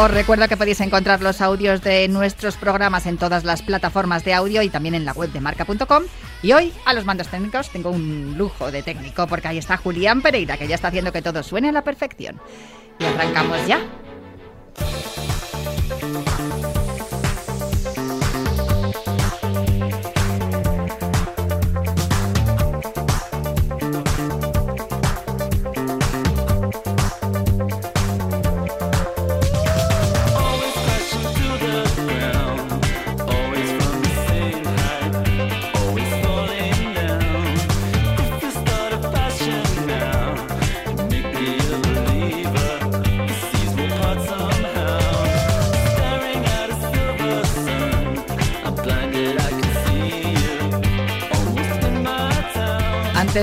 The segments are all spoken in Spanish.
Os recuerdo que podéis encontrar los audios de nuestros programas en todas las plataformas de audio y también en la web de marca.com. Y hoy, a los mandos técnicos, tengo un lujo de técnico, porque ahí está Julián Pereira, que ya está haciendo que todo suene a la perfección. Y arrancamos ya.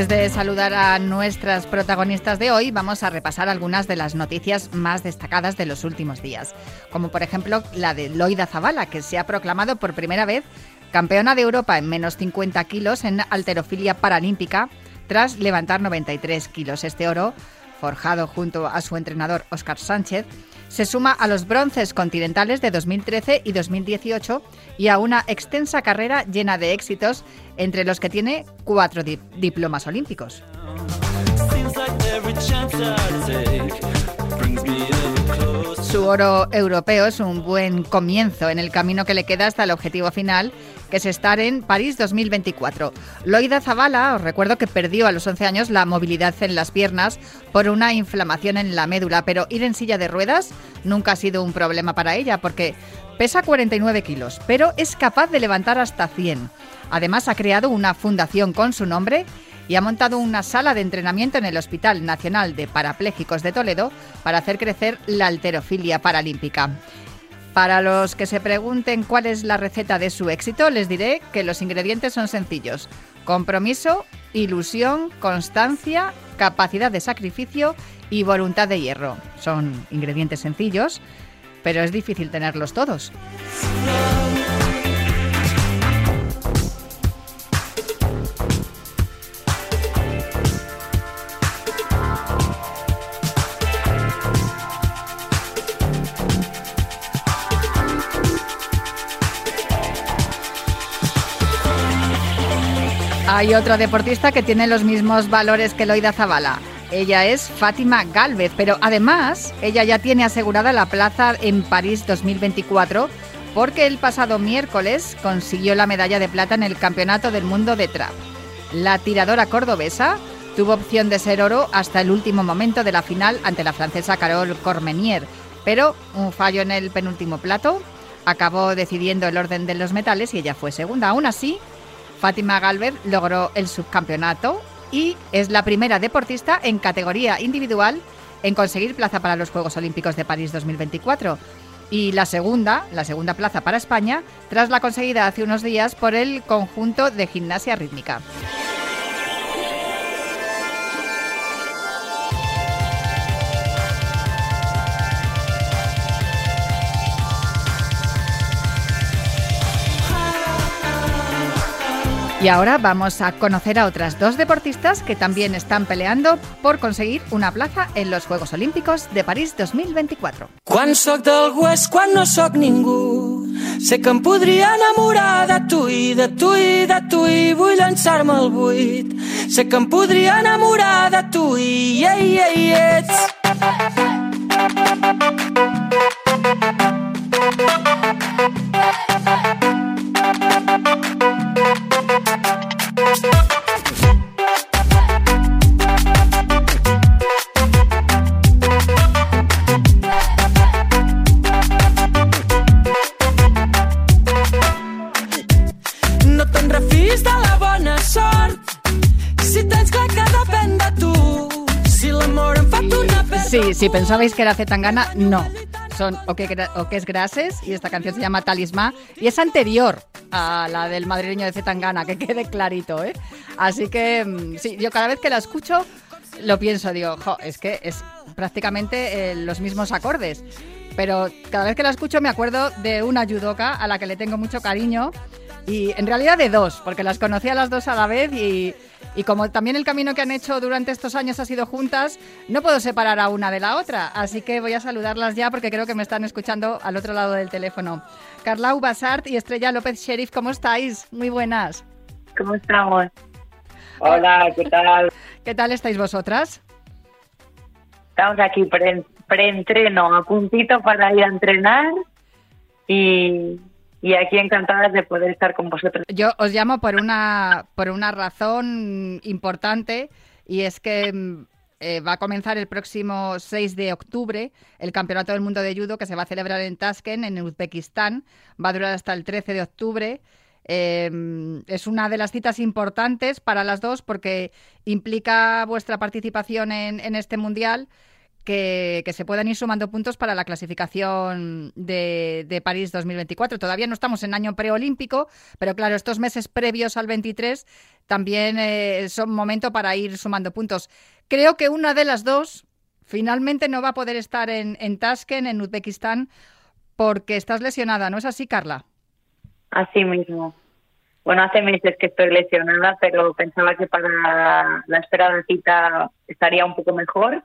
Antes de saludar a nuestras protagonistas de hoy, vamos a repasar algunas de las noticias más destacadas de los últimos días, como por ejemplo la de Loida Zavala, que se ha proclamado por primera vez campeona de Europa en menos 50 kilos en alterofilia paralímpica, tras levantar 93 kilos. Este oro, forjado junto a su entrenador Óscar Sánchez, se suma a los bronces continentales de 2013 y 2018 y a una extensa carrera llena de éxitos, entre los que tiene cuatro di diplomas olímpicos. Su oro europeo es un buen comienzo en el camino que le queda hasta el objetivo final, que es estar en París 2024. Loida Zavala, os recuerdo que perdió a los 11 años la movilidad en las piernas por una inflamación en la médula, pero ir en silla de ruedas nunca ha sido un problema para ella porque pesa 49 kilos, pero es capaz de levantar hasta 100. Además ha creado una fundación con su nombre y ha montado una sala de entrenamiento en el Hospital Nacional de Parapléjicos de Toledo para hacer crecer la alterofilia paralímpica. Para los que se pregunten cuál es la receta de su éxito, les diré que los ingredientes son sencillos. Compromiso, ilusión, constancia, capacidad de sacrificio y voluntad de hierro. Son ingredientes sencillos, pero es difícil tenerlos todos. Hay otra deportista que tiene los mismos valores que Loida Zavala. Ella es Fátima Galvez, pero además ella ya tiene asegurada la plaza en París 2024 porque el pasado miércoles consiguió la medalla de plata en el Campeonato del Mundo de Trap. La tiradora cordobesa tuvo opción de ser oro hasta el último momento de la final ante la francesa Carole Cormenier, pero un fallo en el penúltimo plato acabó decidiendo el orden de los metales y ella fue segunda. Aún así, Fátima Galvez logró el subcampeonato y es la primera deportista en categoría individual en conseguir plaza para los Juegos Olímpicos de París 2024 y la segunda, la segunda plaza para España, tras la conseguida hace unos días por el conjunto de gimnasia rítmica. Y ahora vamos a conocer a otras dos deportistas que también están peleando por conseguir una plaza en los Juegos Olímpicos de París 2024. Quan sóc d'algú és quan no sóc ningú. Sé que em podria enamorar de tu i de tu i de tu i vull llançar-me al buit. Sé que em podria enamorar de tu i ei, ei, ets. Si pensabais que era Zetangana, no. Son o que, o es Grases y esta canción se llama Talismá y es anterior a la del madrileño de Zetangana, que quede clarito, ¿eh? Así que mm, sí, yo cada vez que la escucho lo pienso, digo, es que es prácticamente eh, los mismos acordes. Pero cada vez que la escucho me acuerdo de una judoka a la que le tengo mucho cariño y en realidad de dos, porque las conocí a las dos a la vez y, y como también el camino que han hecho durante estos años ha sido juntas, no puedo separar a una de la otra. Así que voy a saludarlas ya porque creo que me están escuchando al otro lado del teléfono. Carlau Basart y Estrella López Sheriff, ¿cómo estáis? Muy buenas. ¿Cómo estamos? Hola, ¿qué tal? ¿Qué tal estáis vosotras? Estamos aquí pre- preentreno, a puntito para ir a entrenar y, y aquí encantadas de poder estar con vosotros. Yo os llamo por una, por una razón importante y es que mm, eh, va a comenzar el próximo 6 de octubre el Campeonato del Mundo de Judo que se va a celebrar en Tashkent, en Uzbekistán. Va a durar hasta el 13 de octubre. Eh, es una de las citas importantes para las dos porque implica vuestra participación en este mundial. Que, se puedan ir sumando puntos para la clasificación de, de París 2024. Todavía no estamos en año preolímpico, pero claro, estos meses previos al 23 también eh, son momento para ir sumando puntos. Creo que una de las dos finalmente no va a poder estar en, en Tashkent, en Uzbekistán, porque estás lesionada, ¿no es así, Carla? Así mismo. Bueno, hace meses que estoy lesionada, pero pensaba que para la esperada cita estaría un poco mejor.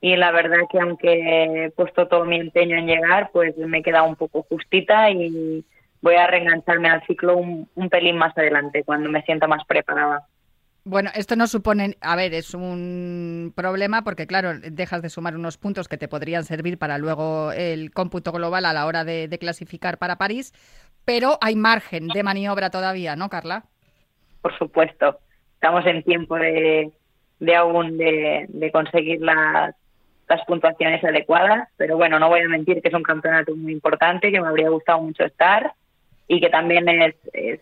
Y la verdad que aunque he puesto todo mi empeño en llegar, pues me he quedado un poco justita y voy a reengancharme al ciclo un, un pelín más adelante, cuando me sienta más preparada. Bueno, esto no supone, a ver, es un problema porque, claro, dejas de sumar unos puntos que te podrían servir para luego el cómputo global a la hora de, de clasificar para París, pero hay margen de maniobra todavía, ¿no, Carla? Por supuesto, estamos en tiempo de, de aún de, de conseguir las, las puntuaciones adecuadas, pero bueno, no voy a mentir que es un campeonato muy importante, que me habría gustado mucho estar y que también es, es-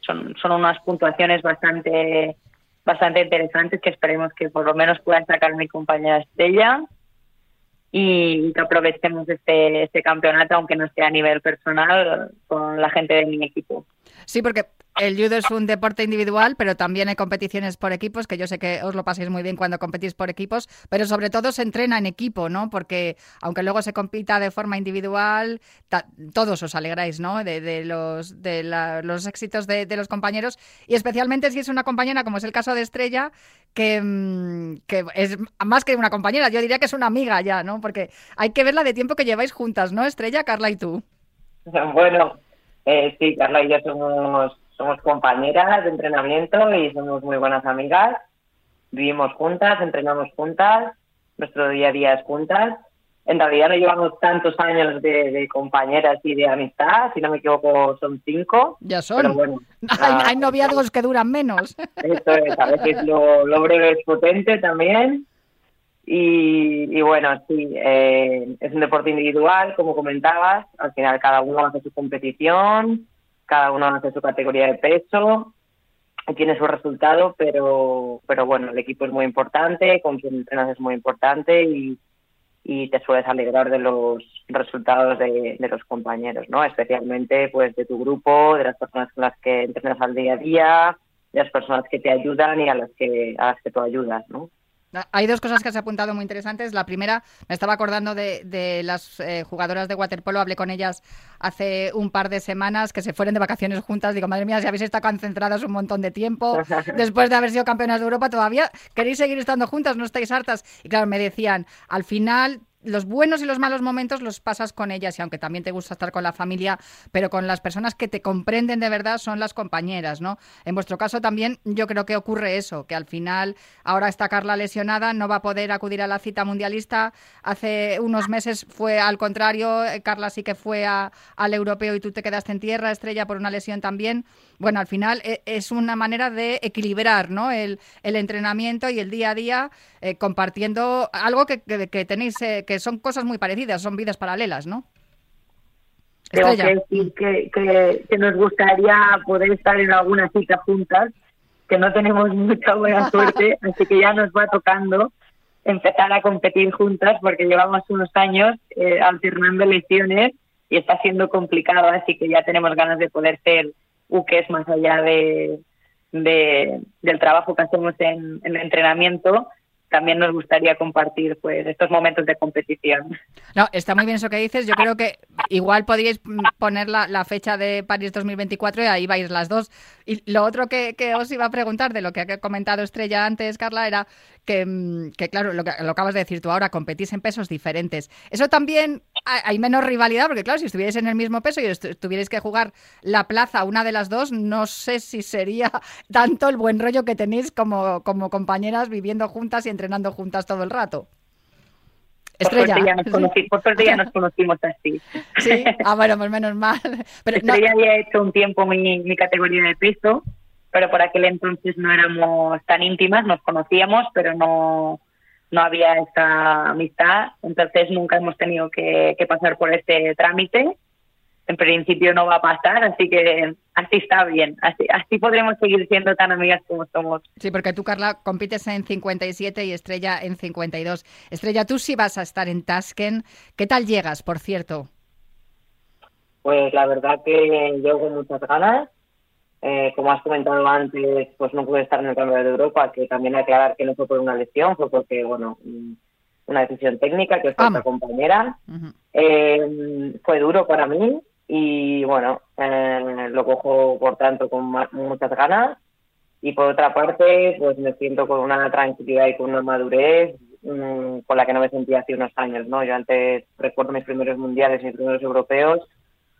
son, son unas puntuaciones bastante bastante interesantes que esperemos que por lo menos pueda sacar mi compañera Estrella y que aprovechemos este, este campeonato, aunque no esté a nivel personal, con la gente de mi equipo. Sí, porque el judo es un deporte individual, pero también hay competiciones por equipos, que yo sé que os lo pasáis muy bien cuando competís por equipos, pero sobre todo se entrena en equipo, ¿no? Porque aunque luego se compita de forma individual, todos os alegráis, ¿no? De, de los, de los éxitos de, de los compañeros y especialmente si es una compañera, como es el caso de Estrella, que, mm, que es más que una compañera, yo diría que es una amiga ya, ¿no? Porque hay que verla de tiempo que lleváis juntas, ¿no? Estrella, Carla y tú. Bueno, eh, sí, Carla y yo somos, somos compañeras de entrenamiento y somos muy buenas amigas. Vivimos juntas, entrenamos juntas, nuestro día a día es juntas. En realidad no llevamos tantos años de, de compañeras y de amistad, si no me equivoco son cinco. Ya son. Pero bueno, Hay, ah, hay noviazgos que duran menos. Esto es, a veces lo, lo breve es potente también. Y, y bueno, sí, eh, es un deporte individual, como comentabas. Al final cada uno hace su competición, cada uno hace su categoría de peso y tiene su resultado, pero, pero bueno, el equipo es muy importante, con quien entrenas es muy importante y, y te sueles alegrar de los resultados de, de los compañeros, ¿no? Especialmente pues de tu grupo, de las personas con las que entrenas al día a día, de las personas que te ayudan y a las que a las que tú ayudas, ¿no? Hay dos cosas que has apuntado muy interesantes. La primera, me estaba acordando de, las eh, jugadoras de waterpolo, hablé con ellas hace un par de semanas que se fueron de vacaciones juntas. Digo, madre mía, si habéis estado concentradas un montón de tiempo, después de haber sido campeonas de Europa, todavía queréis seguir estando juntas, no estáis hartas. Y claro, me decían, al final los buenos y los malos momentos los pasas con ellas y aunque también te gusta estar con la familia, pero con las personas que te comprenden de verdad son las compañeras, ¿no? En vuestro caso también yo creo que ocurre eso, que al final ahora está Carla lesionada, no va a poder acudir a la cita mundialista. Hace unos meses fue al contrario, eh, Carla sí que fue al europeo y tú te quedaste en tierra, Estrella, por una lesión también. Bueno, al final eh, es una manera de equilibrar, ¿no? El, entrenamiento y el día a día eh, compartiendo algo que, tenéis que son cosas muy parecidas, son vidas paralelas, ¿no? Tengo que decir que, nos gustaría poder estar en alguna cita juntas, que no tenemos mucha buena suerte, así que ya nos va tocando empezar a competir juntas porque llevamos unos años eh, alternando lesiones y está siendo complicado, así que ya tenemos ganas de poder ser buques más allá de, del trabajo que hacemos en el entrenamiento también nos gustaría compartir pues estos momentos de competición. No, está muy bien eso que dices. Yo creo que igual podríais poner la, fecha de París 2024 y ahí vais las dos. Y lo otro que, os iba a preguntar de lo que ha comentado Estrella antes, Carla, era que, mm, claro, lo que lo acabas de decir tú ahora, competís en pesos diferentes. Eso también hay menos rivalidad, porque claro, si estuvierais en el mismo peso y tuvierais que jugar la plaza una de las dos, no sé si sería tanto el buen rollo que tenéis como, como compañeras viviendo juntas y entrenando juntas todo el rato. Estrella. Por suerte ya nos, conocimos así. Sí, ah, bueno, pues menos mal. Pero Estrella había hecho un tiempo mi, mi categoría de peso, pero por aquel entonces no éramos tan íntimas, nos conocíamos, pero no, no había esta amistad, entonces nunca hemos tenido que, pasar por este trámite. En principio no va a pasar, así que así está bien. Así, así podremos seguir siendo tan amigas como somos. Sí, porque tú, Carla, compites en 57 y Estrella en 52. Estrella, tú sí vas a estar en Tasken. ¿Qué tal llegas, por cierto? Pues la verdad que llego con muchas ganas. Eh, como has comentado antes, pues no pude estar en el Campeonato de Europa, que también aclarar que no fue por una lesión, fue porque, bueno, mm, una decisión técnica que fue otra compañera. Eh, fue duro para mí y, bueno, eh, lo cojo, por tanto, con muchas ganas. Y por otra parte, pues me siento con una tranquilidad y con una madurez mm, con la que no me sentía hace unos años, ¿no? Yo antes recuerdo mis primeros mundiales, mis primeros europeos,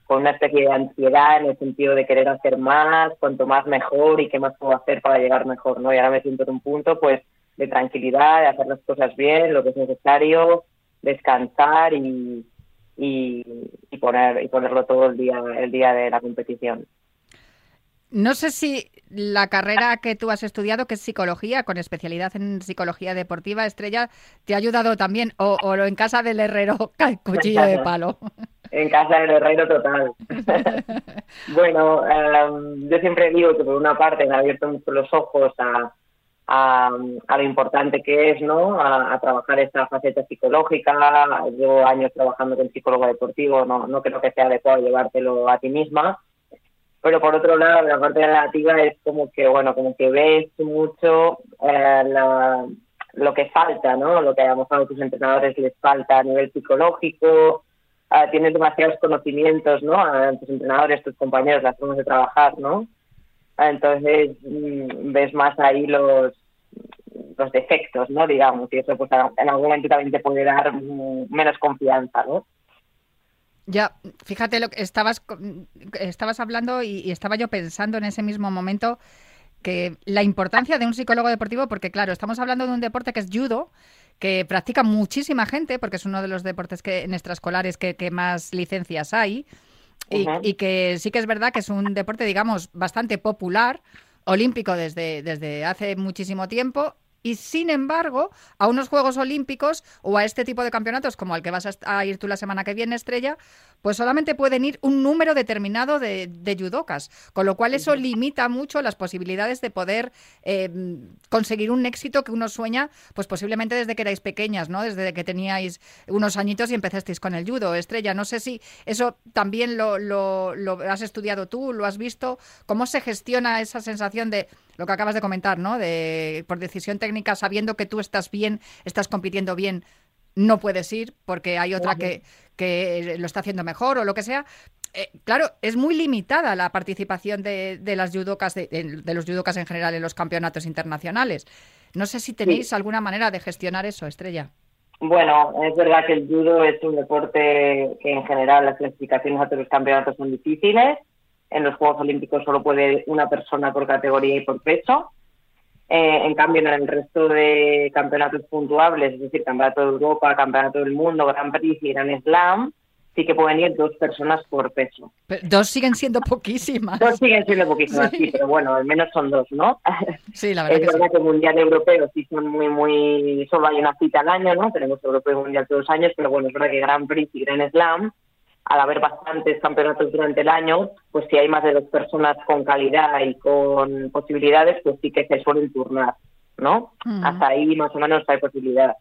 con una especie de ansiedad en el sentido de querer hacer más, cuanto más mejor y qué más puedo hacer para llegar mejor, ¿no? Y ahora me siento en un punto, pues, de tranquilidad, de hacer las cosas bien, lo que es necesario, descansar y, y, poner y ponerlo todo el día el día de la competición. No sé si la carrera que tú has estudiado, que es psicología, con especialidad en psicología deportiva, Estrella, te ha ayudado también, o, o en casa del herrero, cuchillo de palo. En casa del herrero total. bueno, em, yo siempre digo que por una parte me ha abierto mucho los ojos a, a, lo importante que es, ¿no? A, trabajar esta faceta psicológica. Llevo años trabajando con psicólogo deportivo, no, no creo que sea adecuado llevártelo a ti misma. Pero por otro lado, la parte negativa es como que, bueno, como que ves mucho eh, lo que falta, ¿no? Lo que a lo mejor a tus entrenadores les falta a nivel psicológico, uh, tienes demasiados conocimientos, ¿no? A tus entrenadores, tus compañeros, las formas de trabajar, ¿no? entonces mm, ves más ahí los los defectos, ¿no? Digamos, y eso pues en algún momento también te puede dar mm, menos confianza, ¿no? Ya, fíjate lo que estabas estabas hablando y, estaba yo pensando en ese mismo momento que la importancia de un psicólogo deportivo, porque claro, estamos hablando de un deporte que es judo, que practica muchísima gente, porque es uno de los deportes que en extraescolares que, que más licencias hay, y, y, que sí que es verdad que es un deporte, digamos, bastante popular, olímpico desde, desde hace muchísimo tiempo y sin embargo, a unos Juegos Olímpicos o a este tipo de campeonatos como al que vas a ir tú la semana que viene, Estrella, pues solamente pueden ir un número determinado de, de judocas, con lo cual eso limita mucho las posibilidades de poder eh, conseguir un éxito que uno sueña, pues posiblemente desde que erais pequeñas, ¿no? Desde que teníais unos añitos y empezasteis con el judo, Estrella. No sé si eso también lo, lo has estudiado tú, lo has visto, cómo se gestiona esa sensación de lo que acabas de comentar, ¿no? De, por decisión técnica, sabiendo que tú estás bien, estás compitiendo bien, no puedes ir porque hay otra que, que lo está haciendo mejor o lo que sea. Eh, claro, es muy limitada la participación de, de las judocas, de, de, los judocas en general en los campeonatos internacionales. No sé si tenéis alguna manera de gestionar eso, Estrella. Bueno, es verdad que el judo es un deporte que en general las clasificaciones a todos los campeonatos son difíciles. En los Juegos Olímpicos solo puede una persona por categoría y por peso. Eh, en cambio, en el resto de campeonatos puntuables, es decir, Campeonato de Europa, Campeonato del Mundo, Gran Prix y Gran Slam, sí que pueden ir dos personas por peso. Pero dos siguen siendo poquísimas. Dos siguen siendo poquísimas, sí, sí pero bueno, al menos son dos, ¿no? Sí, la verdad es que verdad sí. que Mundial Europeo sí son muy, muy... Solo hay una cita al año, ¿no? Tenemos Europeo y Mundial todos los años, pero bueno, es verdad que Gran Prix y Gran Slam, al haber bastantes campeonatos durante el año, pues si hay más de dos personas con calidad y con posibilidades, pues sí que se suelen turnar, ¿no? Mm. Hasta ahí más o menos hay posibilidad.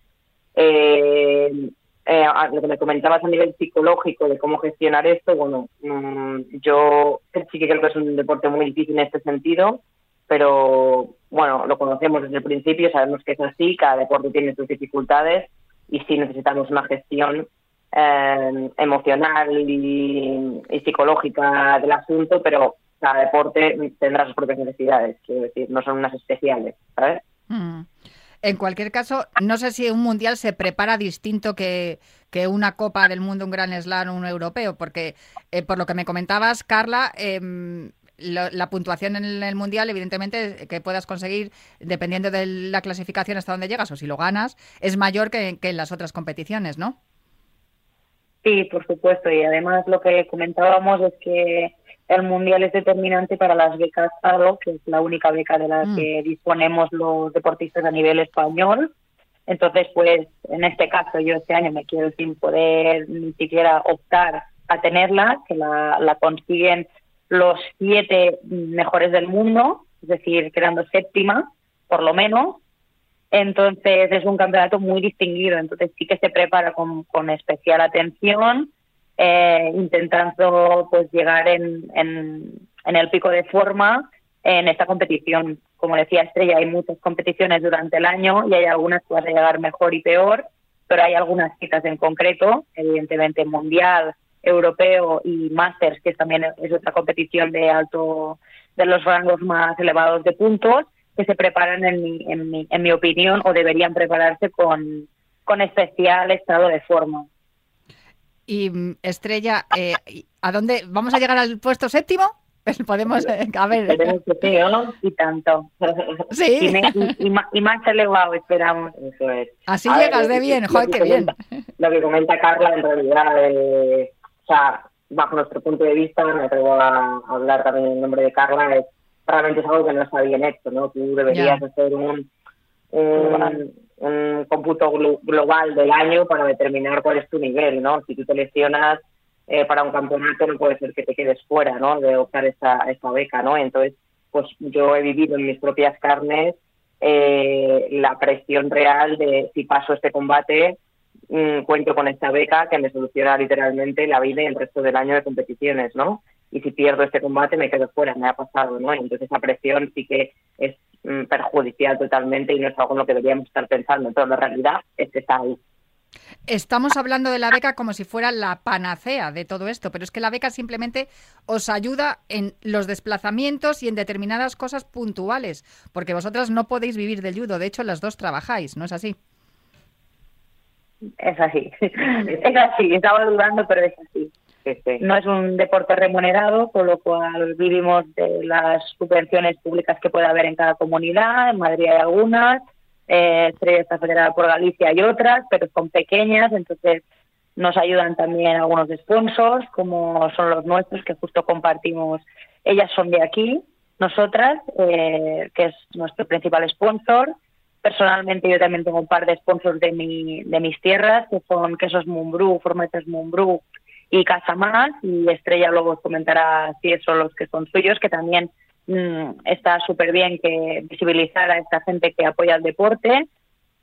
Eh, eh, lo que me comentabas a nivel psicológico de cómo gestionar esto, bueno, mmm, yo sí que creo que es un deporte muy difícil en este sentido, pero bueno, lo conocemos desde el principio, sabemos que es así, cada deporte tiene sus dificultades y sí necesitamos una gestión eh, emocional y, psicológica del asunto, pero cada deporte tendrá sus propias necesidades, quiero decir, no son unas especiales, ¿sabes? Mm. En cualquier caso, no sé si un mundial se prepara distinto que, una Copa del Mundo, un Gran Slam un europeo, porque eh, por lo que me comentabas, Carla, lo, la puntuación en el mundial, evidentemente, que puedas conseguir, dependiendo de la clasificación hasta donde llegas o si lo ganas, es mayor que en las otras competiciones, ¿no? Sí, por supuesto. Y además lo que comentábamos es que el mundial es determinante para las becas ADO, que es la única beca de la mm. que disponemos los deportistas a nivel español. Entonces, pues en este caso yo este año me quiero sin poder ni siquiera optar a tenerla, que la, la consiguen los siete mejores del mundo, es decir, quedando séptima, por lo menos. Entonces es un campeonato muy distinguido, entonces sí que se prepara con, especial atención, eh, intentando pues llegar en, en, el pico de forma en esta competición. Como decía Estrella, hay muchas competiciones durante el año y hay algunas que van a llegar mejor y peor, pero hay algunas citas en concreto, evidentemente mundial, europeo y Masters, que también es otra competición de alto, de los rangos más elevados de puntos, que se preparan, en mi, en mi, en mi opinión, o deberían prepararse con, con especial estado de forma. Y Estrella, eh, ¿a dónde vamos a llegar al puesto séptimo? Pues podemos, eh, a ver. Tenemos que sí, ¿no? Y tanto. Sí. Y, me, y, y, más, y, más elevado esperamos. Eso es. Así a llegas ver, de bien, joder, qué bien. Lo que comenta Carla, en realidad, eh, o sea, bajo nuestro punto de vista, me atrevo a hablar también en nombre de Carla, es, realmente es algo que no está bien hecho, ¿no? Tú deberías yeah. hacer un, un, un cómputo global del año para determinar cuál es tu nivel, ¿no? Si tú te lesionas eh, para un campeonato, no puede ser que te quedes fuera, ¿no? De optar esta, esta beca, ¿no? Entonces, pues yo he vivido en mis propias carnes eh, la presión real de si paso este combate, mmm, cuento con esta beca que me soluciona literalmente la vida y el resto del año de competiciones, ¿no? Y si pierdo este combate me quedo fuera, me ha pasado, ¿no? Y entonces esa presión sí que es mmm, perjudicial totalmente y no es algo en lo que deberíamos estar pensando, pero la realidad es que está ahí. Estamos hablando de la beca como si fuera la panacea de todo esto, pero es que la beca simplemente os ayuda en los desplazamientos y en determinadas cosas puntuales, porque vosotras no podéis vivir del judo, de hecho las dos trabajáis, ¿no es así? Es así, es así, estaba dudando, pero es así. No es un deporte remunerado, con lo cual vivimos de las subvenciones públicas que puede haber en cada comunidad, en Madrid hay algunas, eh, Estrella federada por Galicia y otras, pero son pequeñas, entonces nos ayudan también algunos sponsors, como son los nuestros, que justo compartimos. Ellas son de aquí, nosotras, eh, que es nuestro principal sponsor. Personalmente yo también tengo un par de sponsors de, mi, de mis tierras, que son Quesos Mumbrú, Formetes Mumbrú y Casa Más, y Estrella luego os comentará si son los que son suyos, que también está súper bien que visibilizar a esta gente que apoya el deporte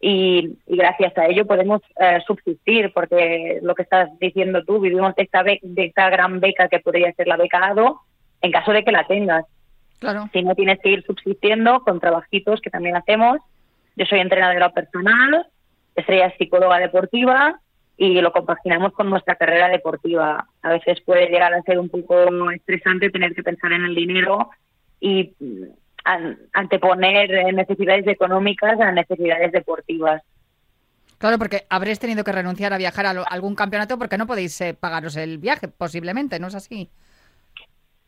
y, y gracias a ello podemos eh, subsistir porque lo que estás diciendo tú, vivimos de esta, de esta gran beca que podría ser la beca ADO en caso de que la tengas. Claro. Si no tienes que ir subsistiendo con trabajitos que también hacemos. Yo soy entrenadora personal, estrella psicóloga deportiva y lo compaginamos con nuestra carrera deportiva. A veces puede llegar a ser un poco estresante tener que pensar en el dinero y mm, an- anteponer eh, necesidades económicas a necesidades deportivas. Claro, porque habréis tenido que renunciar a viajar a lo- algún campeonato porque no podéis eh, pagaros el viaje, posiblemente, ¿no es así?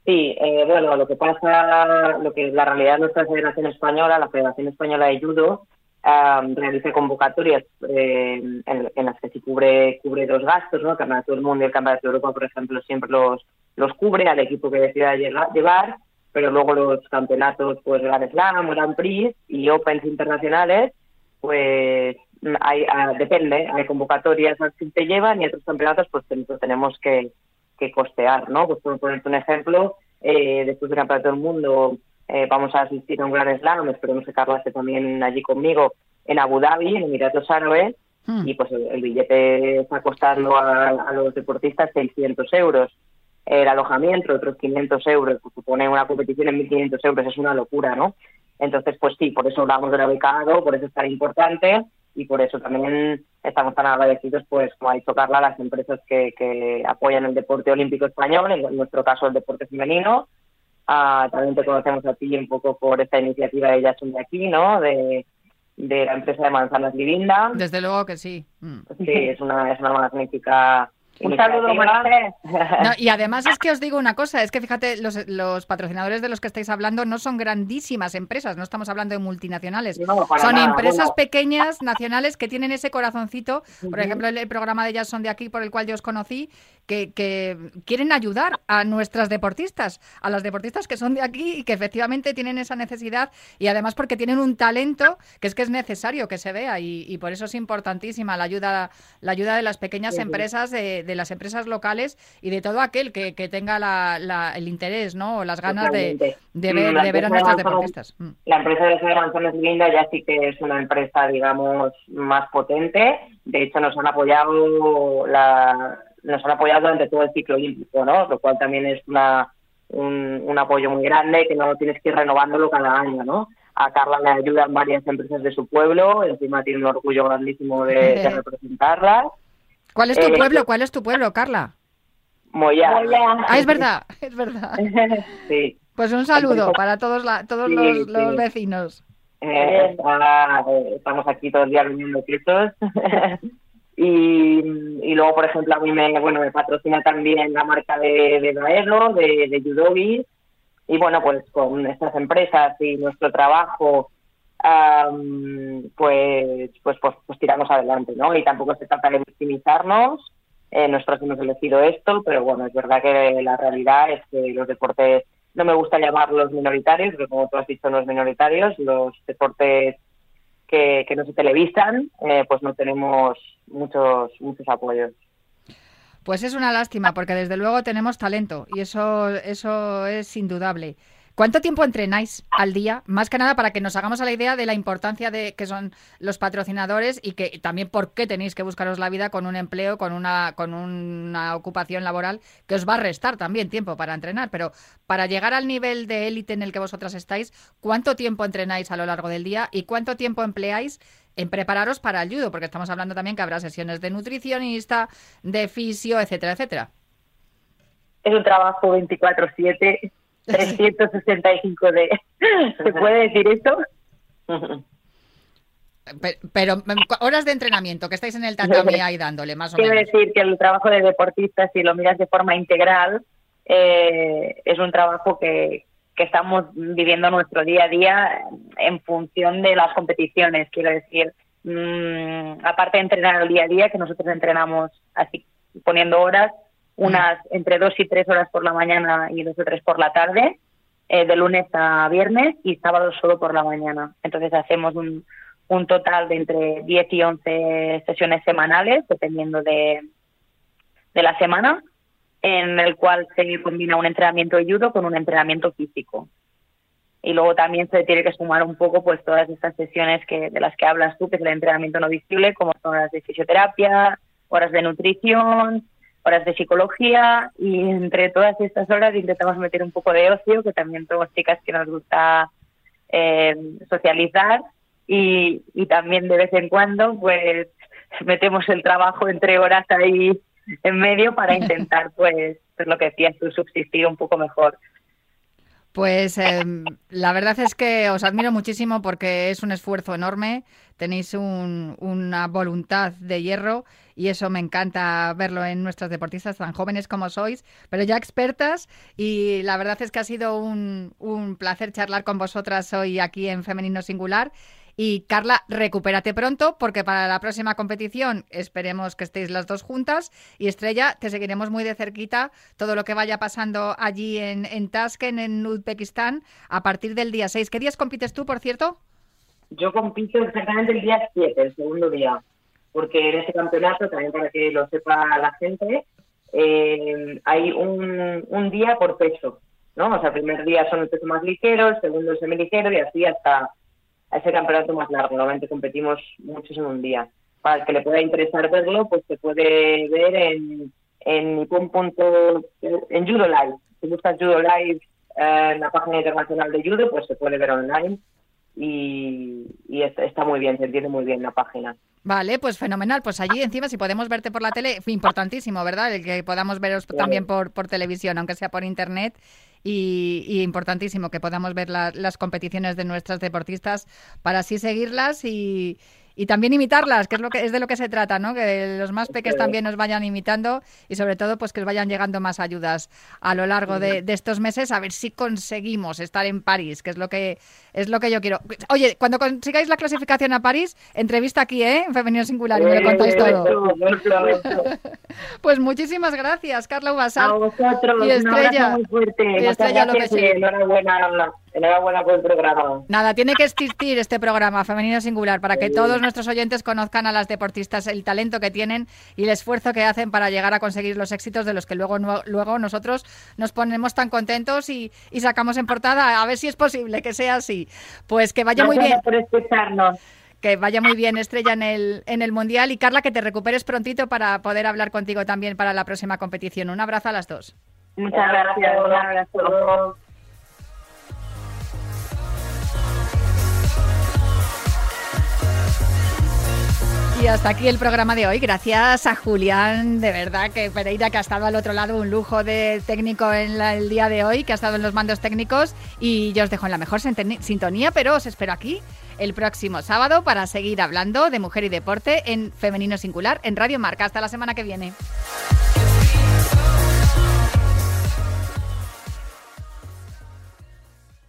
Sí, eh, bueno, lo que pasa, lo que la realidad de nuestra Federación Española, la Federación Española de Judo, am, realiza convocatorias eh, en, las que se cubre cubre dos gastos, ¿no? El Campeonato del Mundo y el Campeonato de Europa, por ejemplo, siempre los los cubre al equipo que decida llevar, pero luego los campeonatos, pues Grand Slam, Grand Prix y Opens internacionales, pues ah, depende, hay convocatorias que te llevan y otros campeonatos pues lo tenemos que, que costear, ¿no? Pues por ponerte un ejemplo, eh, después del Campeonato del Mundo eh, vamos a asistir a un Grand Slam, esperemos que Carla esté también allí conmigo, en Abu Dhabi, en Emiratos Árabes, Hmm. y pues el, el billete está costando a, a los deportistas 600 euros. El alojamiento, otros 500 euros, pues supone una competición en 1.500 euros, es una locura, ¿no? Entonces, pues sí, por eso hablamos del becado, por eso es tan importante y por eso también estamos tan agradecidos, pues, como ha dicho Carla, a las empresas que, que apoyan el deporte olímpico español, en nuestro caso el deporte femenino. Ah, también te conocemos a ti un poco por esta iniciativa de son de aquí, ¿no? De, de la empresa de Manzanas Livinda. Desde luego que sí. Mm. Sí, es una, es una magnífica Un saludo. No, y además es que os digo una cosa, es que fíjate, los, los patrocinadores de los que estáis hablando no son grandísimas empresas, no estamos hablando de multinacionales. No, Son nada, empresas pequeñas, nacionales, que tienen ese corazoncito. Por ejemplo, el, el programa de Ellas son de aquí, por el cual yo os conocí, que, que quieren ayudar a nuestras deportistas, a las deportistas que son de aquí y que efectivamente tienen esa necesidad y además porque tienen un talento que es que es necesario que se vea y, y por eso es importantísima la ayuda, la ayuda de las pequeñas empresas, de, de las empresas locales y de todo aquel que, que tenga la- la- el interés, ¿no? O las ganas de, Mm, ver, de ver a nuestras deportistas. Mm. La empresa de Sede Manzanas Linda ya sí que es una empresa, digamos, más potente. De hecho, nos han apoyado la, nos han apoyado durante todo el ciclo olímpico, ¿no? Lo cual también es una, un, un apoyo muy grande que no tienes que ir renovándolo cada año, ¿no? A Carla le ayudan varias empresas de su pueblo, encima tiene un orgullo grandísimo de, de representarlas. ¿Cuál es tu Eh, pueblo? ¿Cuál es tu pueblo, Carla? Moya. Ah, es verdad, es verdad. sí. Pues un saludo para todos, la, todos Sí, los, sí. los vecinos. Eh, está- eh, estamos aquí todo el día vendiendo quesos. Y, luego, por ejemplo, a mí me, bueno, me patrocina también la marca de, de de, de. Y bueno, pues con estas empresas y nuestro trabajo, am, pues, pues, pues, pues tiramos adelante, ¿no? Y tampoco se trata de victimizarnos. Eh, nosotros hemos elegido esto, pero bueno, es verdad que la realidad es que los deportes, no me gusta llamarlos minoritarios, porque como tú has dicho, no es minoritarios, los deportes que, que no se televisan, eh, pues no tenemos muchos muchos apoyos. Pues es una lástima, porque desde luego tenemos talento y eso, eso es indudable. ¿Cuánto tiempo entrenáis al día? Más que nada para que nos hagamos a la idea de la importancia de que son los patrocinadores y que también por qué tenéis que buscaros la vida con un empleo, con una, con una ocupación laboral que os va a restar también tiempo para entrenar. Pero para llegar al nivel de élite en el que vosotras estáis, ¿cuánto tiempo entrenáis a lo largo del día y cuánto tiempo empleáis en prepararos para el judo? Porque estamos hablando también que habrá sesiones de nutricionista, de fisio, etcétera, etcétera. Es un trabajo 24-7, 365 de... ¿Se puede decir esto? Pe- Pero, mm, horas de entrenamiento, que estáis en el tatami ahí dándole, más o Quiero menos. decir que el trabajo de deportistas, si lo miras de forma integral, eh, es un trabajo que, que estamos viviendo nuestro día a día en función de las competiciones. Quiero decir, mm, aparte de entrenar el día a día, que nosotros entrenamos así, poniendo horas, unas entre dos y tres horas por la mañana y dos o tres por la tarde, eh, de lunes a viernes y sábado solo por la mañana. Entonces hacemos un, un total de entre 10 y 11 sesiones semanales, dependiendo de, de la semana, en el cual se combina un entrenamiento de judo con un entrenamiento físico. Y luego también se tiene que sumar un poco pues todas estas sesiones que de las que hablas tú, que es el entrenamiento no visible, como son horas de fisioterapia, horas de nutrición, horas de psicología y entre todas estas horas intentamos meter un poco de ocio, que también somos chicas que nos gusta eh, socializar y, y también de vez en cuando pues metemos el trabajo entre horas ahí en medio para intentar pues, pues lo que decías tú, subsistir un poco mejor. Pues em, la verdad es que os admiro muchísimo porque es un esfuerzo enorme, tenéis una voluntad de hierro y eso me encanta verlo en nuestros deportistas tan jóvenes como sois, pero ya expertas y la verdad es que ha sido un, un placer charlar con vosotras hoy aquí en Femenino Singular y Carla, recupérate pronto porque para la próxima competición esperemos que estéis las dos juntas. Y Estrella, te seguiremos muy de cerquita todo lo que vaya pasando allí en, en Tashkent, en Uzbekistán, a partir del día 6. ¿Qué días compites tú, por cierto? Yo compito exactamente el día 7, el segundo día. Porque en ese campeonato, también para que lo sepa la gente, eh, hay un, un día por peso. ¿no? O sea, el primer día son el peso más ligero, el segundo el semiligero y así hasta ese campeonato más largo. Normalmente competimos muchos en un día. Para el que le pueda interesar verlo, pues se puede ver en, en punto, en Judo Live. Si buscas Judo Live eh, en la página internacional de Judo, pues se puede ver online y, y está muy bien, se entiende muy bien la página. Vale, pues fenomenal. Pues allí encima, si podemos verte por la tele, importantísimo, ¿verdad? El que podamos veros también por, por televisión, aunque sea por internet. Y, importantísimo que podamos ver las competiciones de nuestras deportistas para así seguirlas y, y también imitarlas, que es lo que es de lo que se trata, ¿no? Que los más pequeños también nos vayan imitando y sobre todo pues que os vayan llegando más ayudas a lo largo de, estos meses a ver si conseguimos estar en París, que es lo que es lo que yo quiero. Oye, cuando consigáis la clasificación a París, entrevista aquí, ¿eh? En Femenino Singular y me lo contáis todo. pues muchísimas gracias, Carla Ubasar. A vosotros, y Estrella. muy fuerte. Y Estrella López. Enhorabuena Enhorabuena por el programa. Nada, tiene que existir este programa Femenino Singular para que todos nuestros oyentes conozcan a las deportistas, el talento que tienen y el esfuerzo que hacen para llegar a conseguir los éxitos de los que luego, luego nosotros nos ponemos tan contentos y, sacamos en portada. A ver si es posible que sea así. Pues que vaya muy bien. por escucharnos que vaya muy bien Estrella en el, en el Mundial y Carla, que te recuperes prontito para poder hablar contigo también para la próxima competición. Un abrazo a las dos. Muchas gracias. Un abrazo. Y hasta aquí el programa de hoy. Gracias a Julián, de verdad, que Pereira, que ha estado al otro lado, un lujo de técnico en el día de hoy, que ha estado en los mandos técnicos. Y yo os dejo en la mejor sintonía, pero os espero aquí el próximo sábado para seguir hablando de mujer y deporte en Femenino Singular en Radio Marca. Hasta la semana que viene.